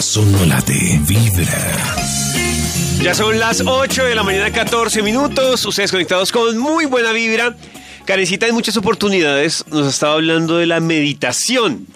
corazón no late, vibra. Ya son las 8 de la mañana, 14 minutos. Ustedes conectados con muy buena vibra. Carecita en muchas oportunidades nos ha estado hablando de la meditación.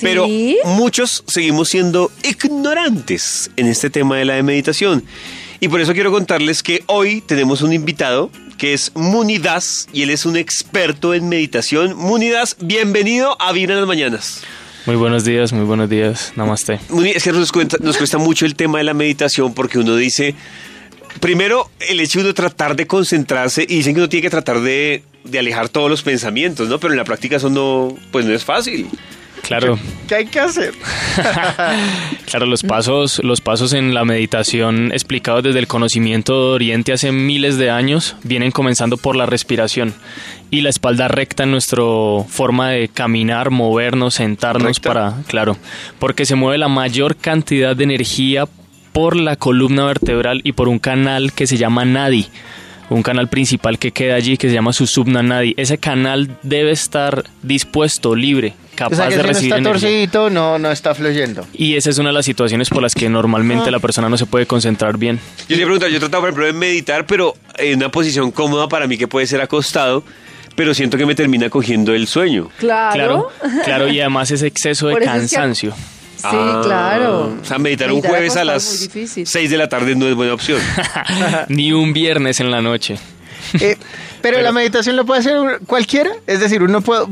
Pero muchos seguimos siendo ignorantes en este tema de la meditación. Y por eso quiero contarles que hoy tenemos un invitado que es Munidas y él es un experto en meditación. Munidas, bienvenido a Vibra en las Mañanas. Muy buenos días, muy buenos días. Namaste. Es que nos, nos cuesta mucho el tema de la meditación porque uno dice, primero, el hecho de uno tratar de concentrarse y dicen que uno tiene que tratar de, de alejar todos los pensamientos, ¿no? Pero en la práctica eso no, pues no es fácil. Claro. ¿Qué hay que hacer? claro, los pasos, los pasos en la meditación explicados desde el conocimiento de Oriente hace miles de años vienen comenzando por la respiración y la espalda recta en nuestra forma de caminar, movernos, sentarnos para, claro, porque se mueve la mayor cantidad de energía por la columna vertebral y por un canal que se llama nadi un canal principal que queda allí que se llama Susubna Nadi. Ese canal debe estar dispuesto, libre, capaz de recibir no está no, no está fluyendo. Y esa es una de las situaciones por las que normalmente la persona no se puede concentrar bien. Yo le pregunto, yo he tratado por ejemplo de meditar, pero en una posición cómoda para mí que puede ser acostado pero siento que me termina cogiendo el sueño. Claro. Claro, y además ese exceso de cansancio. Sí, ah, claro. O sea, meditar, un jueves a las 6 de la tarde no es buena opción. Ni un viernes en la noche. Eh, pero, la meditación lo puede hacer cualquiera, es decir, uno puede,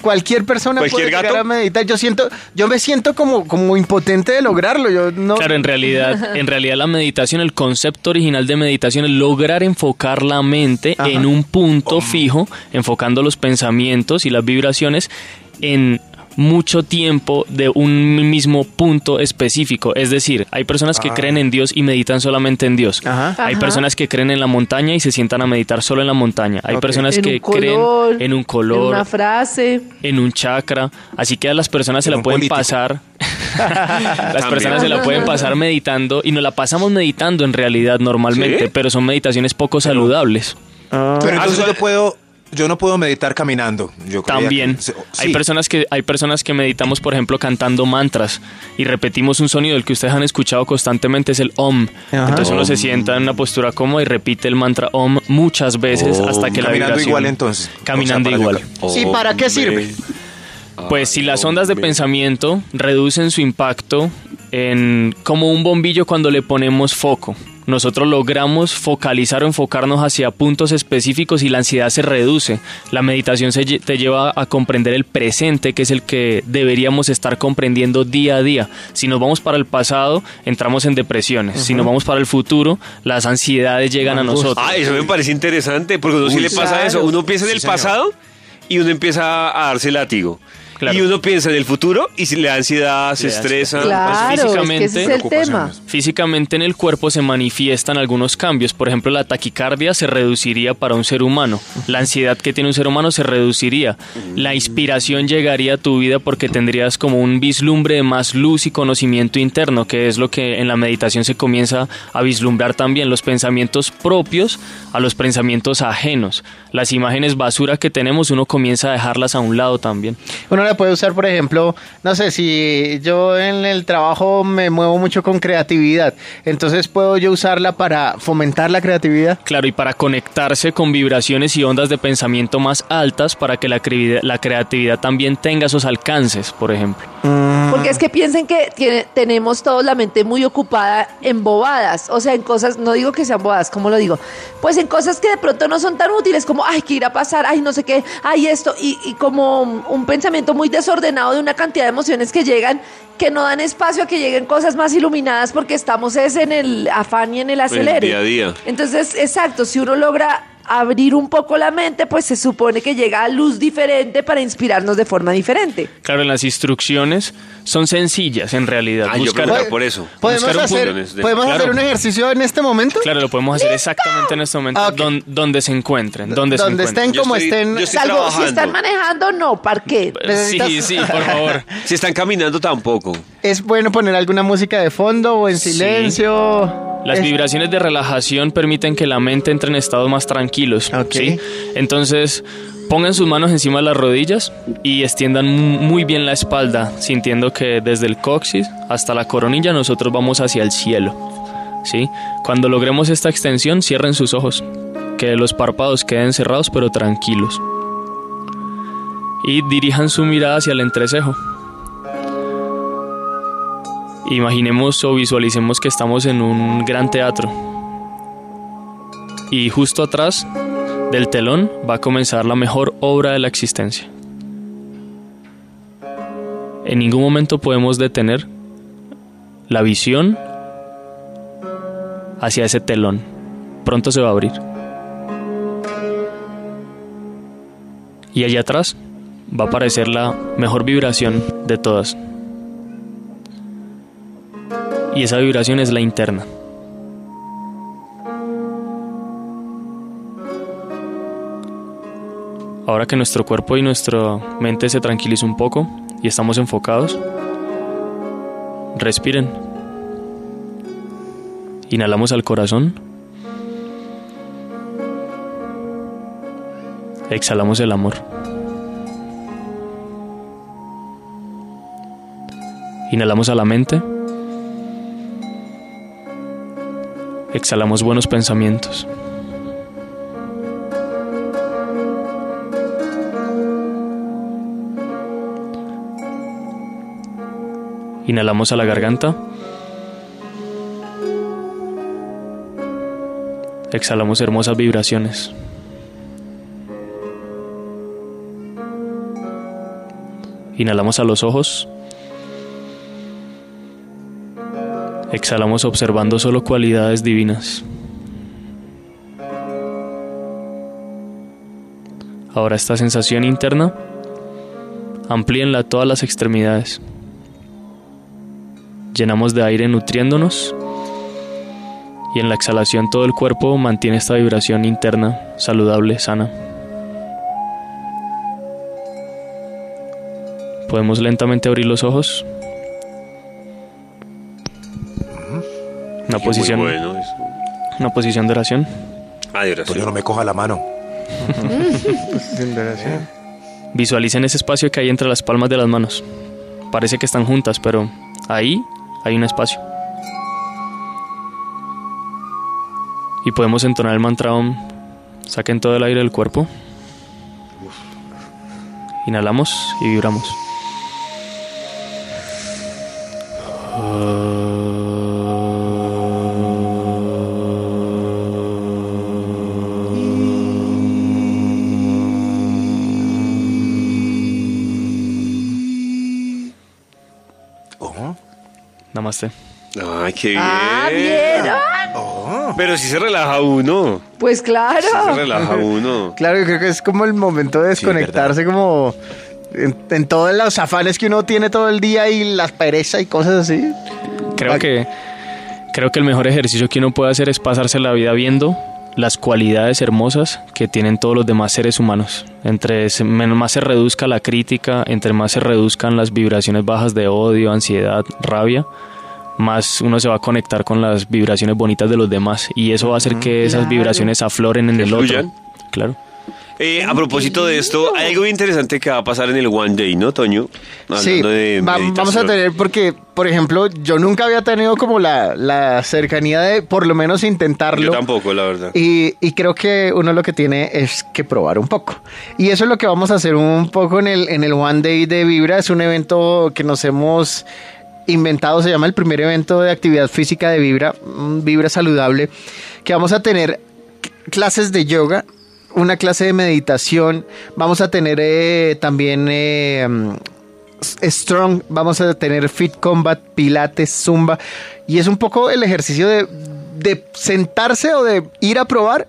cualquier persona puede llegar a meditar. Yo siento, yo me siento como, como impotente de lograrlo. Yo no. Claro, en realidad, en realidad la meditación, el concepto original de meditación es lograr enfocar la mente en un punto fijo, enfocando los pensamientos y las vibraciones en mucho tiempo de un mismo punto específico. Es decir, hay personas que ah. creen en Dios y meditan solamente en Dios. Hay personas que creen en la montaña y se sientan a meditar solo en la montaña. Hay personas que creen en un color, en una frase, en un chakra. Así que a las personas se la pueden pasar. las personas se la pueden pasar meditando y nos la pasamos meditando en realidad normalmente, pero son meditaciones poco saludables. Ah. Pero entonces yo puedo yo no puedo meditar caminando. Yo También. Hay personas que hay personas que meditamos, por ejemplo, cantando mantras y repetimos un sonido el que ustedes han escuchado constantemente es el om. Entonces uno se sienta en una postura cómoda y repite el mantra om muchas veces hasta que la Caminando igual entonces. Caminando igual. ¿Y para qué sirve? Pues si las ondas de pensamiento reducen su impacto en como un bombillo cuando le ponemos foco nosotros logramos focalizar o enfocarnos hacia puntos específicos y la ansiedad se reduce. La meditación se te lleva a comprender el presente, que es el que deberíamos estar comprendiendo día a día. Si nos vamos para el pasado, entramos en depresiones. Si nos vamos para el futuro, las ansiedades llegan a nosotros. Ah, eso me parece interesante, porque a uno sí le pasa eso. Uno piensa en el pasado y uno empieza a darse látigo. Y uno piensa en el futuro y si le da ansiedad, se estresa. Claro, físicamente, es el tema. Físicamente en el cuerpo se manifiestan algunos cambios. Por ejemplo, la taquicardia se reduciría para un ser humano. La ansiedad que tiene un ser humano se reduciría. La inspiración llegaría a tu vida porque tendrías como un vislumbre de más luz y conocimiento interno, que es lo que en la meditación se comienza a vislumbrar también. Los pensamientos propios a los pensamientos ajenos. Las imágenes basura que tenemos, uno comienza a dejarlas a un lado también la puede usar, por ejemplo, no sé, si yo en el trabajo me muevo mucho con creatividad, entonces puedo yo usarla para fomentar la creatividad. Claro, y para conectarse con vibraciones y ondas de pensamiento más altas para que la, la creatividad también tenga esos alcances, por ejemplo. Mm. Porque es que piensen que tenemos todos la mente muy ocupada en bobadas, o sea, en cosas, no digo que sean bobadas, ¿cómo lo digo? Pues en cosas que de pronto no son tan útiles como, ay, que ir a pasar, ay, no sé qué, ay, esto, y, y como un pensamiento muy desordenado de una cantidad de emociones que llegan que no dan espacio a que lleguen cosas más iluminadas porque estamos es en el afán y en el acelere. día a día. Entonces, exacto, si uno logra abrir un poco la mente, pues se supone que llega a luz diferente para inspirarnos de forma diferente. Claro, las instrucciones son sencillas en realidad. Ah, por eso. ¿Podemos, hacer, ¿podemos hacer un ejercicio en este momento? Claro, lo podemos hacer exactamente en este momento, ah, donde, se encuentren. Donde, se estén como estén. Salvo, si están manejando, no, parque. Sí, sí, por favor. si están caminando, tampoco. Es bueno poner alguna música de fondo o en silencio. Las vibraciones de relajación permiten que la mente entre en estado más tranquilo tranquilos. ¿sí? Entonces, pongan sus manos encima de las rodillas y extiendan muy bien la espalda, sintiendo que desde el coxis hasta la coronilla nosotros vamos hacia el cielo. ¿sí? Cuando logremos esta extensión, cierren sus ojos, que los párpados queden cerrados pero tranquilos. Y dirijan su mirada hacia el entrecejo. Imaginemos o visualicemos que estamos en un gran teatro. Y justo atrás del telón va a comenzar la mejor obra de la existencia. En ningún momento podemos detener la visión hacia ese telón. Pronto se va a abrir. Y allá atrás va a aparecer la mejor vibración de todas. Y esa vibración es la interna. Ahora que nuestro cuerpo y nuestra mente se tranquilizan un poco y estamos enfocados, respiren. Inhalamos al corazón. Exhalamos el amor. Inhalamos a la mente. Exhalamos buenos pensamientos. Inhalamos a la garganta. Exhalamos hermosas vibraciones. Inhalamos a los ojos. Exhalamos observando solo cualidades divinas. Ahora esta sensación interna, amplíenla a todas las extremidades. Llenamos de aire nutriéndonos y en la exhalación todo el cuerpo mantiene esta vibración interna, saludable, sana. Podemos lentamente abrir los ojos. Una posición. Una posición de oración. Ah, de oración. yo no me coja la mano. Visualicen ese espacio que hay entre las palmas de las manos. Parece que están juntas, pero ahí hay un espacio. Y podemos entonar el mantra Saquen todo el aire del cuerpo. Inhalamos y vibramos. Ay, qué bien. Ah, bien. Oh. Pero si se relaja uno. Pues claro. Sí se relaja uno. Claro, yo creo que es como el momento de desconectarse, como en, todos los afanes que uno tiene todo el día y las perezas y cosas así. Creo que, creo que el mejor ejercicio que uno puede hacer es pasarse la vida viendo las cualidades hermosas que tienen todos los demás seres humanos. Entre más se reduzca la crítica, entre más se reduzcan las vibraciones bajas de odio, ansiedad, rabia, más uno se va a conectar con las vibraciones bonitas de los demás y eso va a hacer que esas vibraciones afloren en el otro. Claro. Eh, a propósito de esto, hay algo interesante que va a pasar en el One Day, ¿no, Toño? sí, vamos a tener, porque, por ejemplo, yo nunca había tenido como la, cercanía de por lo menos intentarlo. Yo tampoco, la verdad. Y, y, creo que uno lo que tiene es que probar un poco. Y eso es lo que vamos a hacer un poco en el, en el One Day de Vibra. Es un evento que nos hemos inventado, se llama el primer evento de actividad física de Vibra, Vibra Saludable, que vamos a tener clases de yoga, una clase de meditación, vamos a tener eh, también eh, Strong, vamos a tener Fit Combat, Pilates, Zumba, y es un poco el ejercicio de sentarse o de ir a probar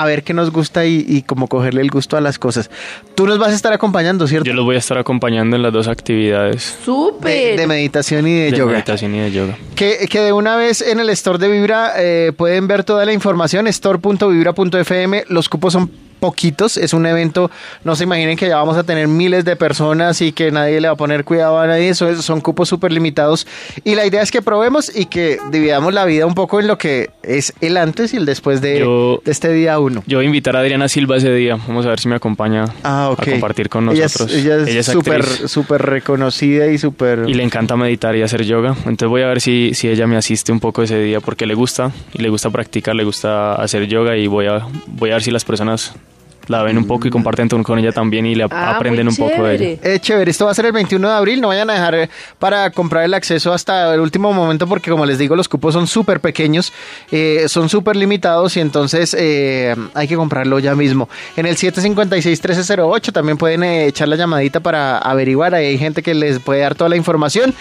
a ver qué nos gusta y, y como cogerle el gusto a las cosas. Tú nos vas a estar acompañando, ¿cierto? Yo los voy a estar acompañando en las dos actividades. ¡Súper! De, meditación y de, yoga. meditación y de yoga. Que, que, de una vez en el store de Vibra eh, pueden ver toda la información, store.vibra.fm. Los cupos son poquitos. Es un evento, no se imaginen que ya vamos a tener miles de personas y que nadie le va a poner cuidado a nadie. Eso es- son cupos súper limitados. Y la idea es que probemos y que dividamos la vida un poco en lo que es el antes y el después de, Yo- de este día uno. Yo voy a invitar a Adriana Silva ese día. Vamos a ver si me acompaña Ah, a compartir con Ella es- nosotros. Ella es súper, súper reconocida y súper... y le encanta meditar y hacer yoga. Entonces voy a ver si, si ella me asiste un poco ese día porque le gusta y le gusta practicar, le gusta hacer yoga y voy a, voy a ver si las personas la ven un poco y comparten con- con ella también y le ap- Ah, aprenden un poco de ella. Eh, chévere, esto va a ser el 21 de abril, no vayan a dejar para comprar el acceso hasta el último momento porque como les digo los cupos son súper pequeños, eh, son súper limitados y entonces eh, hay que comprarlo ya mismo. En el 756-1308 también pueden eh, echar la llamadita para averiguar, ahí hay gente que les puede dar toda la información.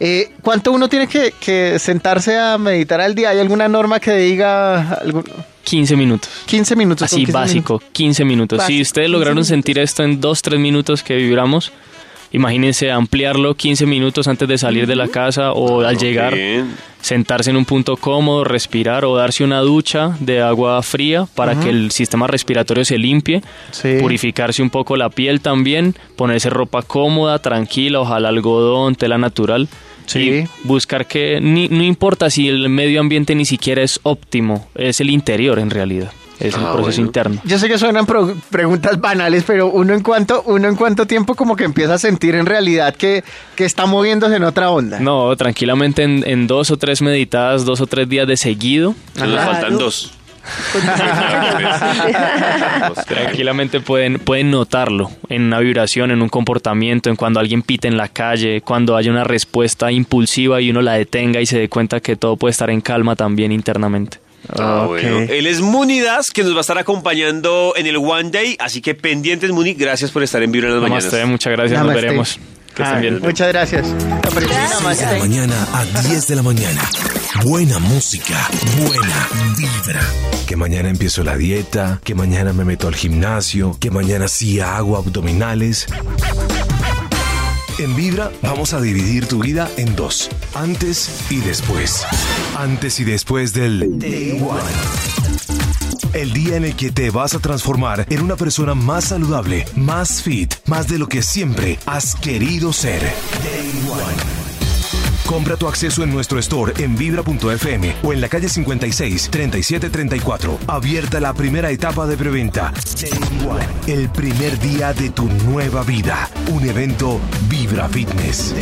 Eh, ¿Cuánto uno tiene que, que sentarse a meditar al día? ¿Hay alguna norma que diga algún- 15 minutos. 15 minutos? Así 15 básico, minutos. 15 minutos. Básico, si ustedes 15 lograron minutos. sentir esto en 2, 3 minutos que vibramos, imagínense ampliarlo 15 minutos antes de salir de la casa o al llegar, Bien. sentarse en un punto cómodo, respirar o darse una ducha de agua fría para que el sistema respiratorio se limpie, Sí. purificarse un poco la piel también, ponerse ropa cómoda, tranquila, ojalá algodón, tela natural. Sí. Y buscar que ni- no importa si el medio ambiente ni siquiera es óptimo, es el interior en realidad, es el Ah, proceso bueno. interno. Yo sé que suenan pro- preguntas banales, pero uno en cuanto, uno en cuánto tiempo como que empieza a sentir en realidad que, que está moviéndose en otra onda. No, tranquilamente en, en dos o tres meditadas, dos o tres días de seguido, Se nos faltan dos. tranquilamente pueden, pueden notarlo en una vibración, en un comportamiento, en cuando alguien pite en la calle, cuando haya una respuesta impulsiva y uno la detenga y se dé cuenta que todo puede estar en calma también internamente. Ah, Ok. bueno. Él es Munidas, que nos va a estar acompañando en el One Day. Así que pendientes, Muni. Gracias por estar en Vibra en las Namaste, mañanas. muchas gracias, Namaste. nos veremos. Que Ah, estén bien. Muchas gracias. Namaste. De la mañana a 10 de la mañana. Buena música, buena vibra. Que mañana empiezo la dieta, que mañana me meto al gimnasio, que mañana sí hago abdominales. En Vibra vamos a dividir tu vida en dos, antes y después. Antes y después del Day One. El día en el que te vas a transformar en una persona más saludable, más fit, más de lo que siempre has querido ser. Day One. Compra tu acceso en nuestro store en vibra.fm o en la calle 56 3734. Abierta la primera etapa de preventa. El primer día de tu nueva vida. Un evento Vibra Fitness.